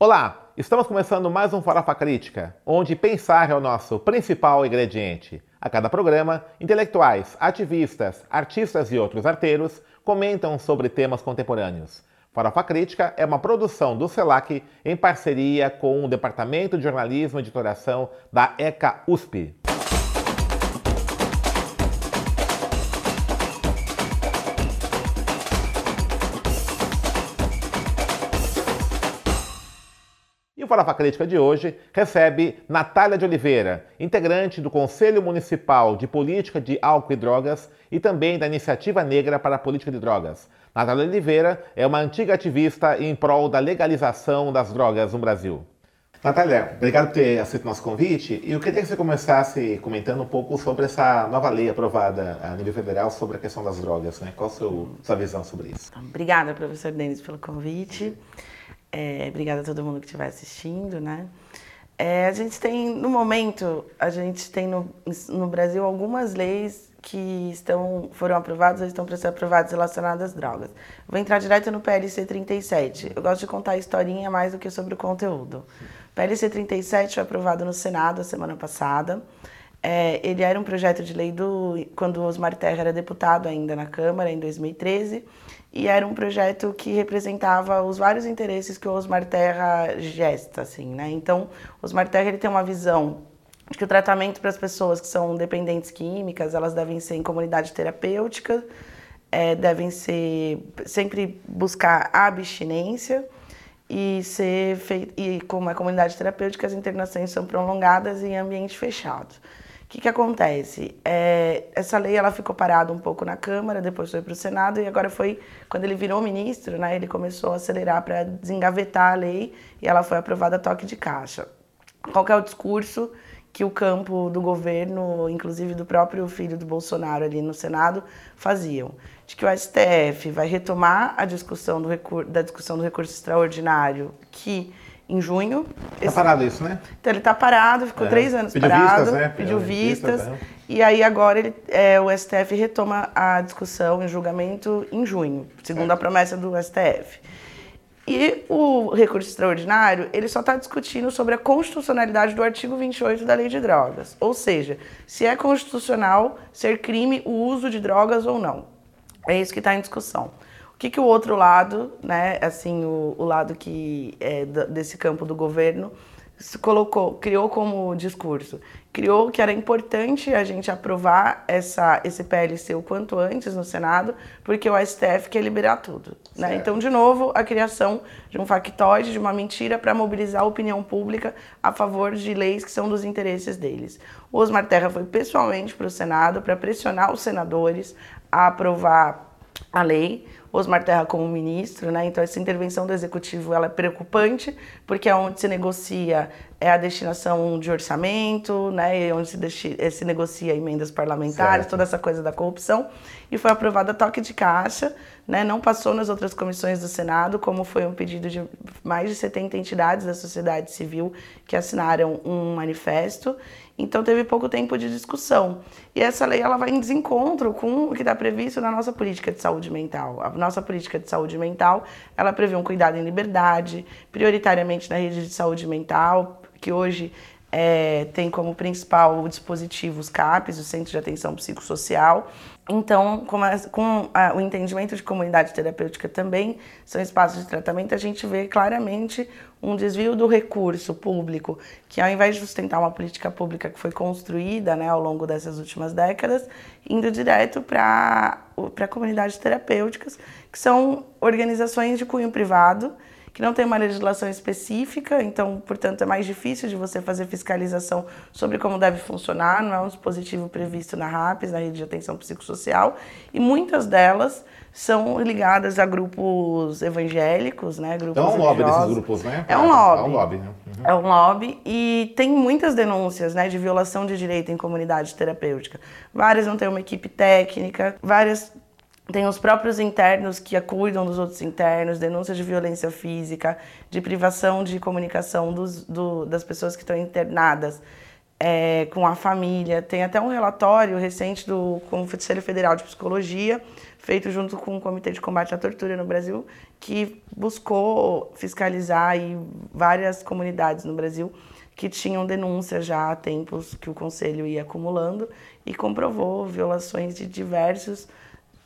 Olá, estamos começando mais um Farofa Crítica, onde pensar é o nosso principal ingrediente. A cada programa, intelectuais, ativistas, artistas e outros arteiros comentam sobre temas contemporâneos. Farofa Crítica é uma produção do CELAC em parceria com o Departamento de Jornalismo e Editoração da ECA USP. O Farofa Crítica de hoje recebe Natália de Oliveira, integrante do Conselho Municipal de Política de Álcool e Drogas e também da Iniciativa Negra para a Política de Drogas. Natália de Oliveira é uma antiga ativista em prol da legalização das drogas no Brasil. Natália, obrigado por ter aceito o nosso convite. E eu queria que você começasse comentando um pouco sobre essa nova lei aprovada a nível federal sobre a questão das drogas. Né? Qual a sua, sua visão sobre isso? Obrigada, professor Denis, pelo convite. É, obrigada a todo mundo que estiver assistindo, né? É, a gente tem, no momento, a gente tem no, no Brasil algumas leis que estão, foram aprovadas ou estão para ser aprovadas relacionadas às drogas. Vou entrar direto no PLC 37. Eu gosto de contar a historinha mais do que sobre o conteúdo. O PLC 37 foi aprovado no Senado a semana passada. É, ele era um projeto de lei do quando Osmar Terra era deputado ainda na Câmara, em 2013 e era um projeto que representava os vários interesses que o Osmar Terra gesta, assim, né? Então, Osmar Terra ele tem uma visão de que o tratamento para as pessoas que são dependentes químicas, elas devem ser em comunidade terapêutica, é, devem ser sempre buscar abstinência e ser feito e como é comunidade terapêutica as internações são prolongadas em ambiente fechado. O que, que acontece? É, essa lei ela ficou parada um pouco na Câmara, depois foi para o Senado e agora foi quando ele virou ministro, né? Ele começou a acelerar para desengavetar a lei e ela foi aprovada a toque de caixa. Qual é o discurso que o campo do governo, inclusive do próprio filho do Bolsonaro ali no Senado, faziam? De que o STF vai retomar a discussão do da discussão do recurso extraordinário que em junho. Está esse... parado isso, né? Então ele está parado, ficou é. três anos pediu parado, vistas, né? pediu vistas. vistas E aí agora ele, é, o STF retoma a discussão em julgamento em junho, segundo a promessa do STF. E o recurso extraordinário, ele só está discutindo sobre a constitucionalidade do artigo 28 da Lei de Drogas. Ou seja, se é constitucional ser crime o uso de drogas ou não. É isso que está em discussão. O que, que o outro lado, né, assim, o, o lado que é desse campo do governo, se colocou, criou como discurso, criou que era importante a gente aprovar essa, esse PLC o quanto antes no Senado, porque o STF quer liberar tudo. Né? Então, de novo, a criação de um factoide, de uma mentira para mobilizar a opinião pública a favor de leis que são dos interesses deles. O Osmar Terra foi pessoalmente para o Senado para pressionar os senadores a aprovar a lei. Osmar Terra como ministro, né? Então essa intervenção do executivo ela é preocupante porque é onde se negocia é a destinação de orçamento, né? E onde se, eh, se negocia emendas parlamentares, certo. toda essa coisa da corrupção e foi aprovada toque de caixa, né? Não passou nas outras comissões do Senado, como foi um pedido de mais de 70 entidades da sociedade civil que assinaram um manifesto então teve pouco tempo de discussão. E essa lei ela vai em desencontro com o que está previsto na nossa política de saúde mental. A nossa política de saúde mental ela prevê um cuidado em liberdade, prioritariamente na rede de saúde mental, que hoje é, tem como principal dispositivo os CAPs, o Centro de Atenção Psicossocial. Então, com, a, com a, o entendimento de comunidade terapêutica também, são espaços de tratamento, a gente vê claramente um desvio do recurso público, que ao invés de sustentar uma política pública que foi construída né, ao longo dessas últimas décadas, indo direto para comunidades terapêuticas, que são organizações de cunho privado, que não tem uma legislação específica, então, portanto, é mais difícil de você fazer fiscalização sobre como deve funcionar, não é um dispositivo previsto na RAPS, na Rede de Atenção Psicossocial, e muitas delas são ligadas a grupos evangélicos, né? Grupos então é um lobby desses grupos, né? É um lobby. É um lobby, né? Uhum. É um lobby e tem muitas denúncias, né, de violação de direito em comunidade terapêutica. Várias não têm uma equipe técnica, várias tem os próprios internos que cuidam dos outros internos, denúncias de violência física, de privação de comunicação dos, do, das pessoas que estão internadas é, com a família. Tem até um relatório recente do Conselho Federal de Psicologia, feito junto com o Comitê de Combate à Tortura no Brasil, que buscou fiscalizar aí várias comunidades no Brasil que tinham denúncias já há tempos que o Conselho ia acumulando e comprovou violações de, diversos,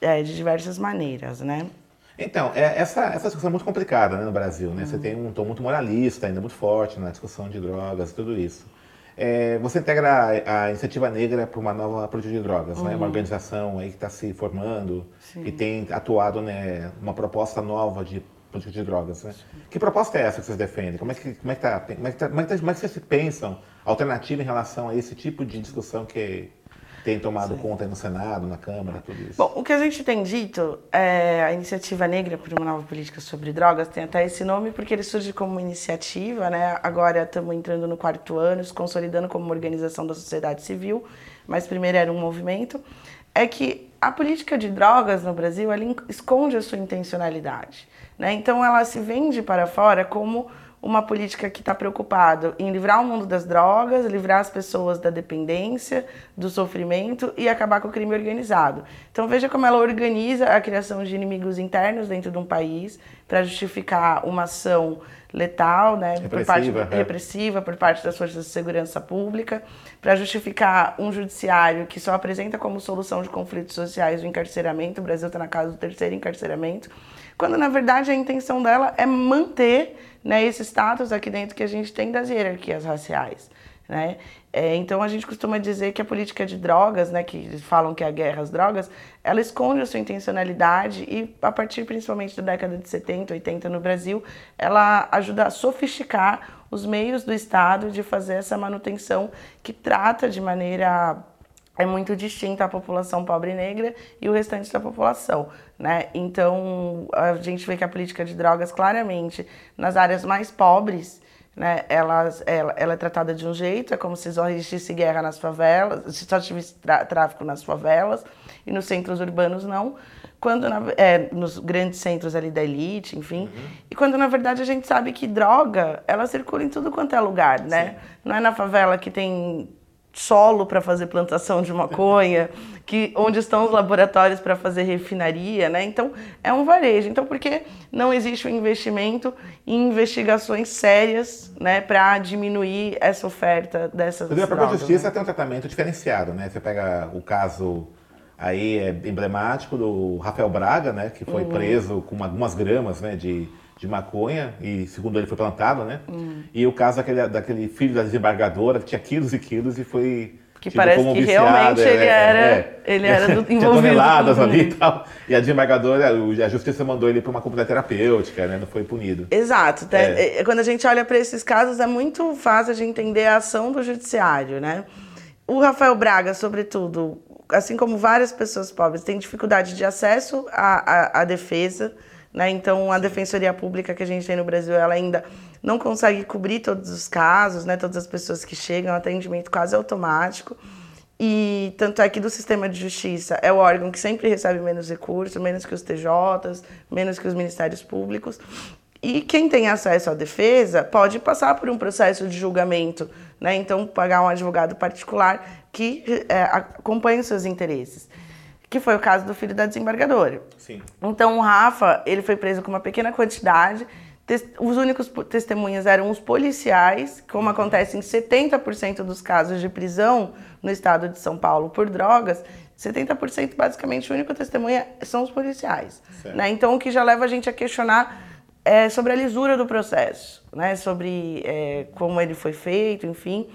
é, de diversas maneiras, né? Então, é, essa, essa discussão é muito complicada né, no Brasil. Né? Uhum. Você tem um tom muito moralista, ainda muito forte na discussão de drogas e tudo isso. É, você integra a, a, Iniciativa Negra para uma nova política de drogas, uhum. né? uma uhum. organização aí que está se formando Sim. e tem atuado né, uma proposta nova de política de drogas. Né? Que proposta é essa que vocês defendem? Como é que, como é que, tá, como é que, tá, como é que, tá, como é que vocês pensam alternativa em relação a esse tipo de discussão que tem tomado Sim. conta no Senado, na Câmara, tudo isso? Bom, o que a gente tem dito é a Iniciativa Negra por uma Nova Política sobre Drogas tem até esse nome porque ele surge como iniciativa, né? Agora estamos entrando no quarto ano, se consolidando como uma organização da sociedade civil, mas primeiro era um movimento. É que a política de drogas no Brasil esconde a sua intencionalidade, né? Então ela se vende para fora como uma política que está preocupado em livrar o mundo das drogas, livrar as pessoas da dependência, do sofrimento e acabar com o crime organizado. Então veja como ela organiza a criação de inimigos internos dentro de um país para justificar uma ação letal, né, repressiva, por parte, é. repressiva por parte das forças de segurança pública, para justificar um judiciário que só apresenta como solução de conflitos sociais o encarceramento. O Brasil está na casa do terceiro encarceramento, quando na verdade a intenção dela é manter né, esse status aqui dentro que a gente tem das hierarquias raciais. Né? É, então a gente costuma dizer que a política de drogas, né, que falam que é a guerra às drogas, ela esconde a sua intencionalidade e a partir principalmente da década de 70, 80 no Brasil, ela ajuda a sofisticar os meios do Estado de fazer essa manutenção que trata de maneira é muito distinta a população pobre e negra e o restante da população, né? Então, a gente vê que a política de drogas, claramente, nas áreas mais pobres, né, ela, ela, ela é tratada de um jeito, é como se só existisse guerra nas favelas, se só tivesse tráfico nas favelas, e nos centros urbanos não, quando na, é, nos grandes centros ali da elite, enfim, uhum. e quando na verdade a gente sabe que droga, ela circula em tudo quanto é lugar, né? Sim. Não é na favela que tem solo para fazer plantação de maconha, que onde estão os laboratórios para fazer refinaria, né? Então é um varejo. Então por que não existe um investimento em investigações sérias, né, para diminuir essa oferta dessas drogas? A própria justiça né? tem um tratamento diferenciado, né? Você pega o caso aí é emblemático do Rafael Braga, né, que foi uhum. preso com algumas gramas, né, de de maconha, e segundo ele foi plantado, né? Hum. E o caso daquele, daquele filho da desembargadora, que tinha quilos e quilos e foi. Que parece que viciado, realmente é, ele era, é, ele era do, envolvido. Toneladas ali e tal. E a desembargadora, a justiça mandou ele para uma comunidade terapêutica, né? Não foi punido. Exato. É. é. Quando a gente olha para esses casos, é muito fácil de entender a ação do judiciário, né? O Rafael Braga, sobretudo, assim como várias pessoas pobres, tem dificuldade de acesso à, à, à defesa né? Então, a Defensoria Pública que a gente tem no Brasil, ela ainda não consegue cobrir todos os casos, né? todas as pessoas que chegam, atendimento quase automático. E tanto é que do sistema de justiça é o órgão que sempre recebe menos recursos, menos que os TJs, menos que os ministérios públicos. E quem tem acesso à defesa pode passar por um processo de julgamento, né? Então, pagar um advogado particular que é, acompanhe os seus interesses que foi o caso do filho da desembargadora. Sim. Então o Rafa, ele foi preso com uma pequena quantidade. Os únicos testemunhas eram os policiais, como uhum. acontece em 70% dos casos de prisão no estado de São Paulo por drogas. 70% basicamente o único testemunha são os policiais. Né? Então o que já leva a gente a questionar é, sobre a lisura do processo, né? sobre é, como ele foi feito, enfim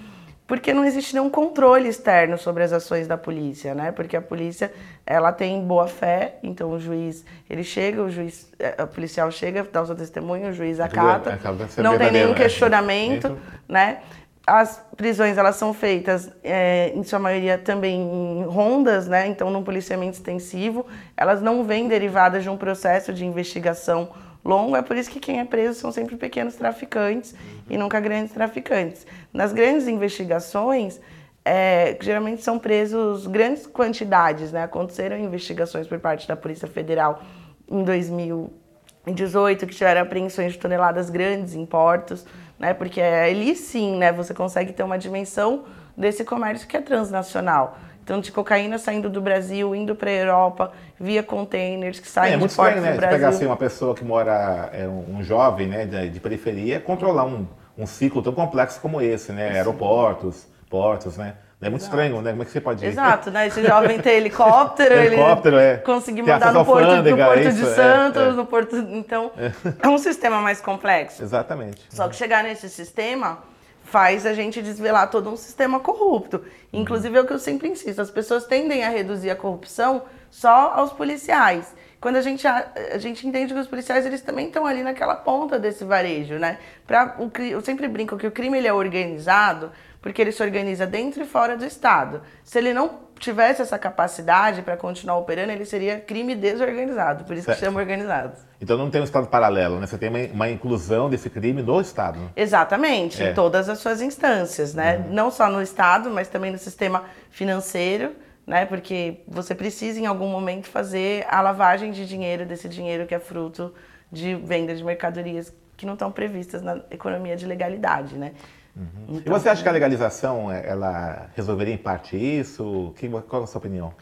porque não existe nenhum controle externo sobre as ações da polícia, né? Porque a polícia, ela tem boa fé, então o juiz, ele chega, o juiz, o é, policial chega, dá o seu testemunho, o juiz acata, não tem nenhum questionamento, né? As prisões, elas são feitas, é, em sua maioria, também em rondas, né? Então, num policiamento extensivo, elas não vêm derivadas de um processo de investigação longo, é por isso que quem é preso são sempre pequenos traficantes e nunca grandes traficantes. Nas grandes investigações, é, geralmente são presos grandes quantidades, né? Aconteceram investigações por parte da Polícia Federal em 2018 que tiveram apreensões de toneladas grandes em portos, né? Porque ali sim, né? Você consegue ter uma dimensão desse comércio que é transnacional. Então, de cocaína saindo do Brasil, indo para a Europa, via containers que saem é, é muito de estranho, né? do Brasil. pegar assim, uma pessoa que mora, é, um jovem né, de, de periferia, controlar um, um ciclo tão complexo como esse, né? Sim. Aeroportos, portos, né? É muito Exato. estranho, né? Como é que você pode ir? Exato, né? Esse jovem tem helicóptero, helicóptero ele é. conseguir mandar no porto, no porto isso, de é, Santos, é, é. no porto. Então, é. é um sistema mais complexo. Exatamente. Só que chegar nesse sistema faz a gente desvelar todo um sistema corrupto. Inclusive é o que eu sempre insisto, as pessoas tendem a reduzir a corrupção só aos policiais. Quando a gente, a, a gente entende que os policiais eles também estão ali naquela ponta desse varejo, né? Pra, o, eu sempre brinco que o crime ele é organizado porque ele se organiza dentro e fora do Estado. Se ele não tivesse essa capacidade para continuar operando, ele seria crime desorganizado, por isso certo. que chama organizado. Então não tem um Estado paralelo, né? Você tem uma, uma inclusão desse crime no Estado. Exatamente, é. em todas as suas instâncias, né? Uhum. Não só no Estado, mas também no sistema financeiro, né? Porque você precisa em algum momento fazer a lavagem de dinheiro desse dinheiro que é fruto de venda de mercadorias que não estão previstas na economia de legalidade, né? Uhum. Então, e você acha que a legalização ela resolveria em parte isso? Qual é a sua opinião?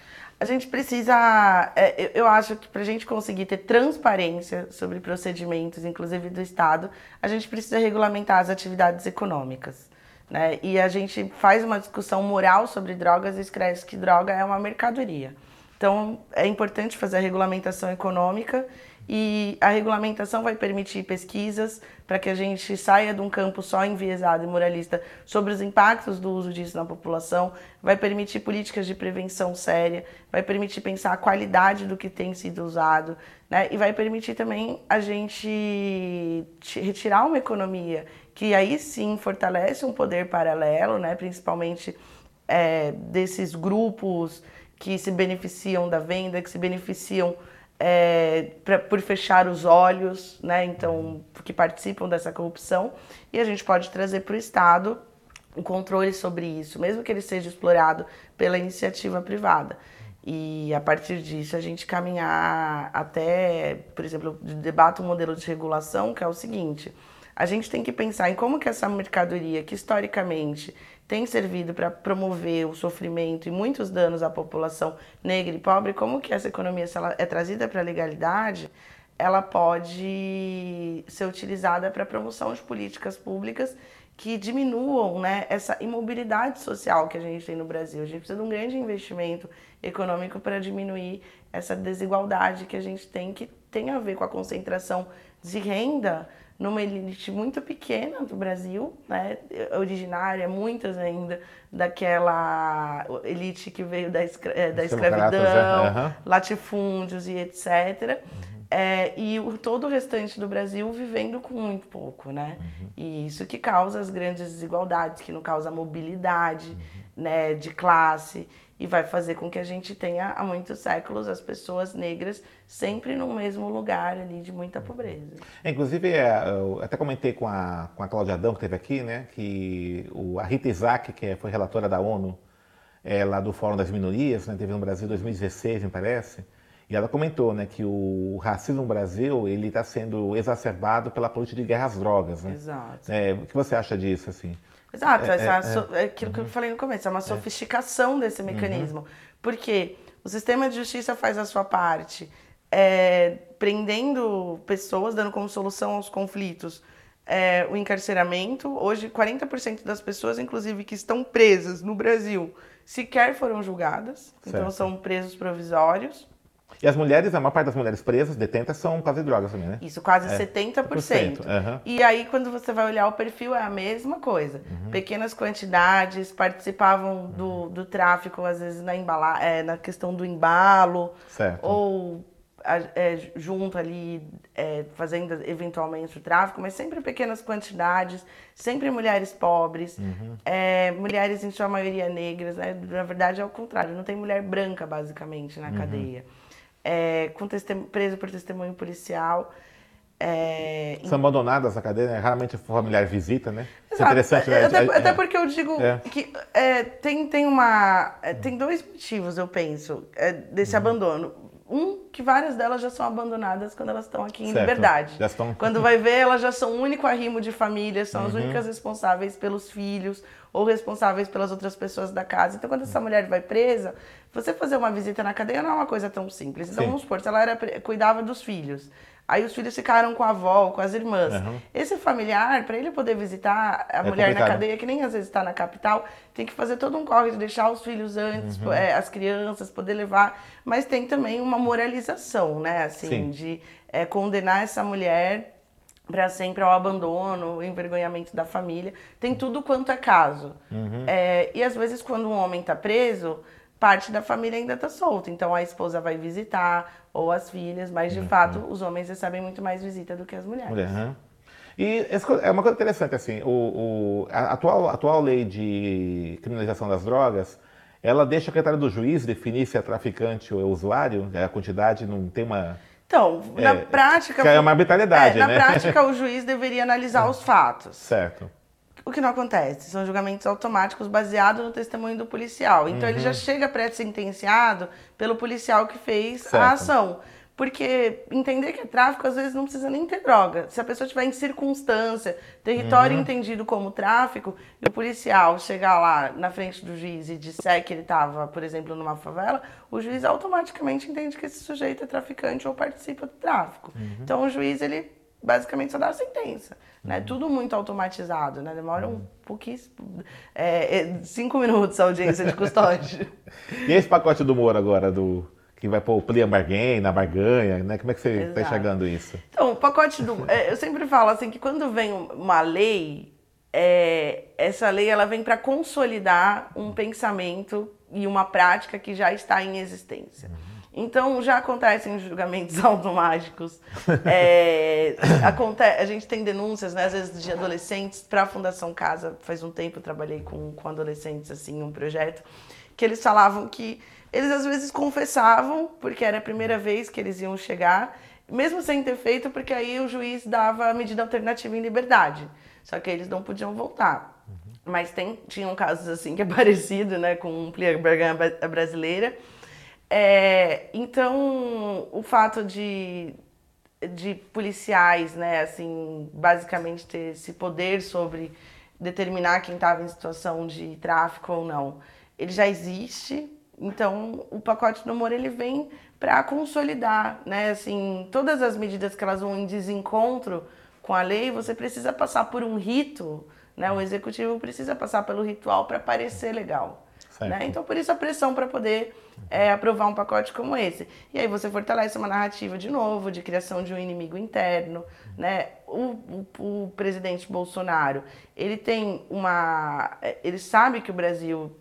A gente precisa, é, eu acho que para a gente conseguir ter transparência sobre procedimentos, inclusive do Estado, a gente precisa regulamentar as atividades econômicas. Né? E a gente faz uma discussão moral sobre drogas e escreve que droga é uma mercadoria. Então, é importante fazer a regulamentação econômica e a regulamentação vai permitir pesquisas para que a gente saia de um campo só enviesado e moralista sobre os impactos do uso disso na população, vai permitir políticas de prevenção séria, vai permitir pensar a qualidade do que tem sido usado, né? e vai permitir também a gente retirar uma economia que aí sim fortalece um poder paralelo, né? principalmente é, desses grupos que se beneficiam da venda, que se beneficiam é, pra, por fechar os olhos, né? Então, que participam dessa corrupção, e a gente pode trazer para o Estado o controle sobre isso, mesmo que ele seja explorado pela iniciativa privada. E a partir disso a gente caminhar até, por exemplo, debate um modelo de regulação que é o seguinte: a gente tem que pensar em como que essa mercadoria, que historicamente tem servido para promover o sofrimento e muitos danos à população negra e pobre, como que essa economia, se ela é trazida para a legalidade, ela pode ser utilizada para a promoção de políticas públicas que diminuam né, essa imobilidade social que a gente tem no Brasil. A gente precisa de um grande investimento econômico para diminuir essa desigualdade que a gente tem, que tem a ver com a concentração de renda numa elite muito pequena do Brasil, né, originária, muitas ainda daquela elite que veio da, escra da escravidão, uhum. latifúndios e etc. Uhum. É, e o, todo o restante do Brasil vivendo com muito pouco, né? Uhum. E isso que causa as grandes desigualdades, que não causa mobilidade uhum. né, de classe e vai fazer com que a gente tenha há muitos séculos as pessoas negras sempre no mesmo lugar ali de muita pobreza. É, inclusive, é, eu até comentei com a, com a Cláudia Adão, que esteve aqui, né, que o, a Rita Isaac, que foi relatora da ONU, é, lá do Fórum das Minorias, né, teve no Brasil em 2016, me parece, e ela comentou né, que o racismo no Brasil ele está sendo exacerbado pela política de guerra às drogas. Né? Exato. É, o que você acha disso? assim? Exato, é, essa, é, é, aquilo que eu falei no começo, é uma é. sofisticação desse uhum. mecanismo. Uhum. Porque o sistema de justiça faz a sua parte, é, prendendo pessoas, dando como solução aos conflitos é, o encarceramento. Hoje, 40% das pessoas, inclusive, que estão presas no Brasil, sequer foram julgadas, então certo. então são presos provisórios. E as mulheres, a maior parte das mulheres presas, detentas, são quase drogas também, né? Isso, quase é, 70%. Uhum. E aí, quando você vai olhar o perfil, é a mesma coisa. Uhum. Pequenas quantidades, participavam do, uhum. do tráfico, às vezes, na, embala, é, na questão do embalo. Certo. Ou é, junto ali, é, fazendo eventualmente o tráfico, mas sempre pequenas quantidades, sempre mulheres pobres, uhum. é, mulheres em sua maioria negras, né? Na verdade é o contrário, não tem mulher branca basicamente na uhum. cadeia é, com preso por testemunho policial. É, São abandonadas a cadeia, né? raramente o familiar visita, né? Isso é interessante, né? Até, até porque eu digo é. que é, tem, tem, uma, é, tem dois motivos, eu penso, é, desse uhum. abandono. um, que várias delas já são abandonadas quando elas estão aqui em certo. liberdade. Estão... Quando vai ver, elas já são o único arrimo de família, são uhum. as únicas responsáveis pelos filhos ou responsáveis pelas outras pessoas da casa. Então, quando essa mulher vai presa, você fazer uma visita na cadeia não é uma coisa tão simples. Então, Sim. vamos supor, se ela era, cuidava dos filhos. Aí os filhos ficaram com a avó, com as irmãs. Uhum. Esse familiar, para ele poder visitar a é mulher complicado. na cadeia, que nem às vezes está na capital, tem que fazer todo um de deixar os filhos antes, uhum. é, as crianças, poder levar. Mas tem também uma moralização, né? Assim, Sim. de é, condenar essa mulher para sempre ao abandono, o envergonhamento da família. Tem tudo quanto é caso. Uhum. É, e às vezes, quando um homem está preso, parte da família ainda está solta. Então a esposa vai visitar, ou as filhas, mas de uhum. fato os homens recebem muito mais visita do que as mulheres. Uhum. E é uma coisa interessante, assim, o, o, a atual, atual lei de criminalização das drogas, ela deixa a critério do juiz definir se é traficante ou é usuário, a quantidade não tem uma... Então, é, na prática... é uma arbitrariedade, é, né? Na prática, o juiz deveria analisar os fatos. Certo. O que não acontece? São julgamentos automáticos baseados no testemunho do policial. Então, uhum. ele já uhum. chega pré-sentenciado pelo policial que fez certo. a ação. Porque entender que é tráfico, às vezes, não precisa nem ter droga. Se a pessoa estiver em circunstância, território uhum. entendido como tráfico, e o policial chegar lá na frente do juiz e disser que ele estava, por exemplo, numa favela, o juiz automaticamente entende que esse sujeito é traficante ou participa do tráfico. Uhum. Então, o juiz, ele basicamente só dá a sentença. Né? Uhum. Tudo muito automatizado, né? Demora um uhum. pouquíssimo. É, é, cinco minutos a audiência de custódia. e esse pacote do Moro agora, do que vai pôr o plea bargain, na barganha, né? Como é que você está enxergando isso? Então, o pacote do. É, eu sempre falo assim que quando vem uma lei, é, essa lei ela vem para consolidar um pensamento e uma prática que já está em existência. Uhum. Então, já acontecem julgamentos automáticos. É, aconte a gente tem denúncias, né, às vezes, de adolescentes para a Fundação Casa. Faz um tempo eu trabalhei com, com adolescentes, assim, um projeto, que eles falavam que eles, às vezes, confessavam, porque era a primeira vez que eles iam chegar, mesmo sem ter feito, porque aí o juiz dava a medida alternativa em liberdade. Só que eles não podiam voltar. Uhum. Mas tem, tinham casos, assim, que é parecido, né, com plié brasileira, é, então, o fato de, de policiais, né, assim, basicamente ter esse poder sobre determinar quem estava em situação de tráfico ou não, ele já existe. Então, o pacote do amor ele vem para consolidar, né, assim, todas as medidas que elas vão em desencontro com a lei, você precisa passar por um rito, né? O executivo precisa passar pelo ritual para parecer legal. Né? Então, por isso a pressão para poder é, aprovar um pacote como esse. E aí você fortalece uma narrativa de novo, de criação de um inimigo interno. Né? O, o, o presidente Bolsonaro, ele tem uma... Ele sabe que o Brasil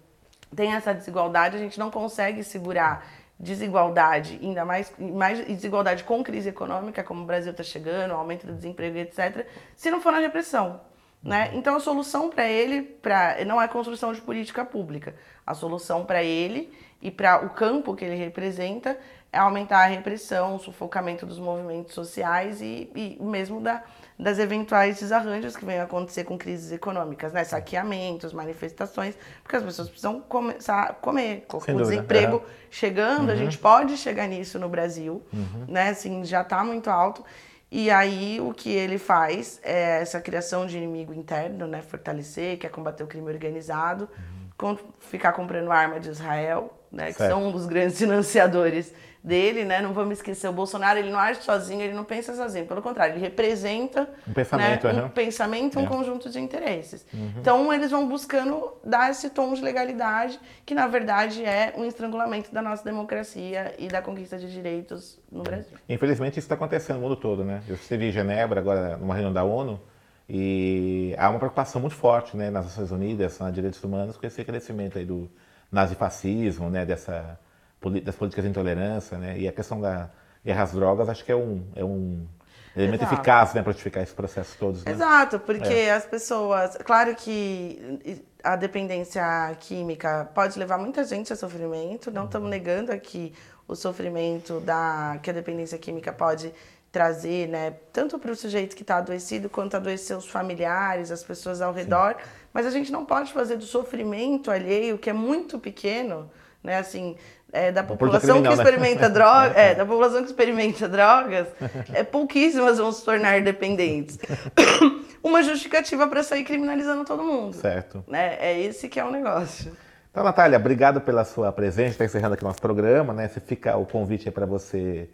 tem essa desigualdade, a gente não consegue segurar desigualdade, ainda mais, mais desigualdade com crise econômica, como o Brasil está chegando, aumento do desemprego, etc., se não for na repressão. Né? Então a solução para ele pra, não é construção de política pública. A solução para ele e para o campo que ele representa é aumentar a repressão, o sufocamento dos movimentos sociais e, e mesmo da, das eventuais desarranjos que venham a acontecer com crises econômicas, né? saqueamentos, manifestações, porque as pessoas precisam começar a comer. Com o desemprego chegando, uhum. a gente pode chegar nisso no Brasil, uhum. né? assim, já está muito alto. E aí o que ele faz é essa criação de inimigo interno, né? fortalecer, quer combater o crime organizado, uhum. ficar comprando arma de Israel, né, que são um dos grandes financiadores dele, né? Não vamos esquecer, o Bolsonaro ele não age sozinho, ele não pensa sozinho, pelo contrário, ele representa um pensamento, né, um, pensamento, um é. conjunto de interesses. Uhum. Então eles vão buscando dar esse tom de legalidade, que na verdade é um estrangulamento da nossa democracia e da conquista de direitos no Brasil. Infelizmente isso está acontecendo no mundo todo, né? Eu estive em Genebra agora numa reunião da ONU e há uma preocupação muito forte, né, nas Nações Unidas, na direitos humanos, com esse crescimento aí do nazifascismo, né, dessa, das políticas de intolerância, né, e a questão da guerra às drogas, acho que é um, é um elemento Exato. eficaz né, para justificar esse processo todos. Né? Exato, porque é. as pessoas. Claro que a dependência química pode levar muita gente a sofrimento, não estamos uhum. negando aqui o sofrimento da, que a dependência química pode trazer, né, tanto para o sujeito que está adoecido quanto adoecer os familiares, as pessoas ao redor. Sim. Mas a gente não pode fazer do sofrimento alheio, que é muito pequeno, né? Assim, é, da população criminal, que né? experimenta drogas, é, da população que experimenta drogas, é, pouquíssimas vão se tornar dependentes. Uma justificativa para sair criminalizando todo mundo. Certo. Né? É esse que é o negócio. Então, Natália, obrigado pela sua presença. Está encerrando aqui nosso programa, né? Você fica o convite para você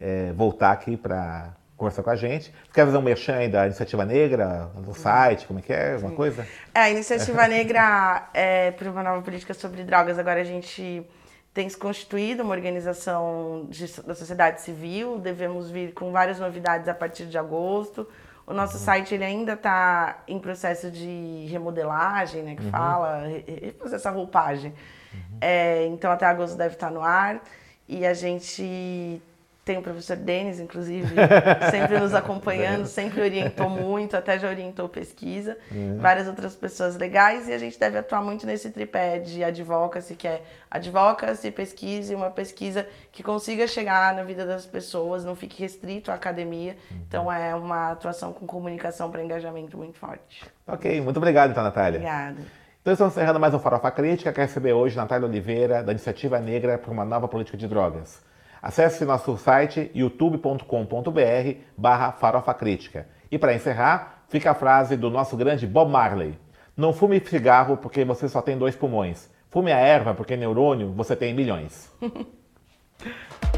é, voltar aqui para conversar com a gente. Você quer fazer um merchan aí da Iniciativa Negra no site? Como é que é? Uma coisa? É, a Iniciativa Negra é para uma nova política sobre drogas. Agora a gente tem se constituído uma organização de, da sociedade civil. Devemos vir com várias novidades a partir de agosto. O nosso uhum. site ele ainda está em processo de remodelagem, né, que uhum. fala, refazer essa roupagem. Uhum. É, então até agosto deve estar no ar. E a gente tem o professor Denis, inclusive, sempre nos acompanhando, sempre orientou muito, até já orientou pesquisa, uhum. várias outras pessoas legais, e a gente deve atuar muito nesse tripé de advocacy, que é advocacy, pesquisa e uma pesquisa que consiga chegar na vida das pessoas, não fique restrito à academia. Uhum. Então é uma atuação com comunicação para engajamento muito forte. Ok, muito obrigado então, Natália. Obrigada. Então estamos encerrando mais um Farofa Crítica, que receber hoje Natália Oliveira, da Iniciativa Negra para uma Nova Política de Drogas. Acesse nosso site youtube.com.br barra farofa crítica. E para encerrar, fica a frase do nosso grande Bob Marley. Não fume cigarro porque você só tem dois pulmões. Fume a erva porque neurônio você tem milhões.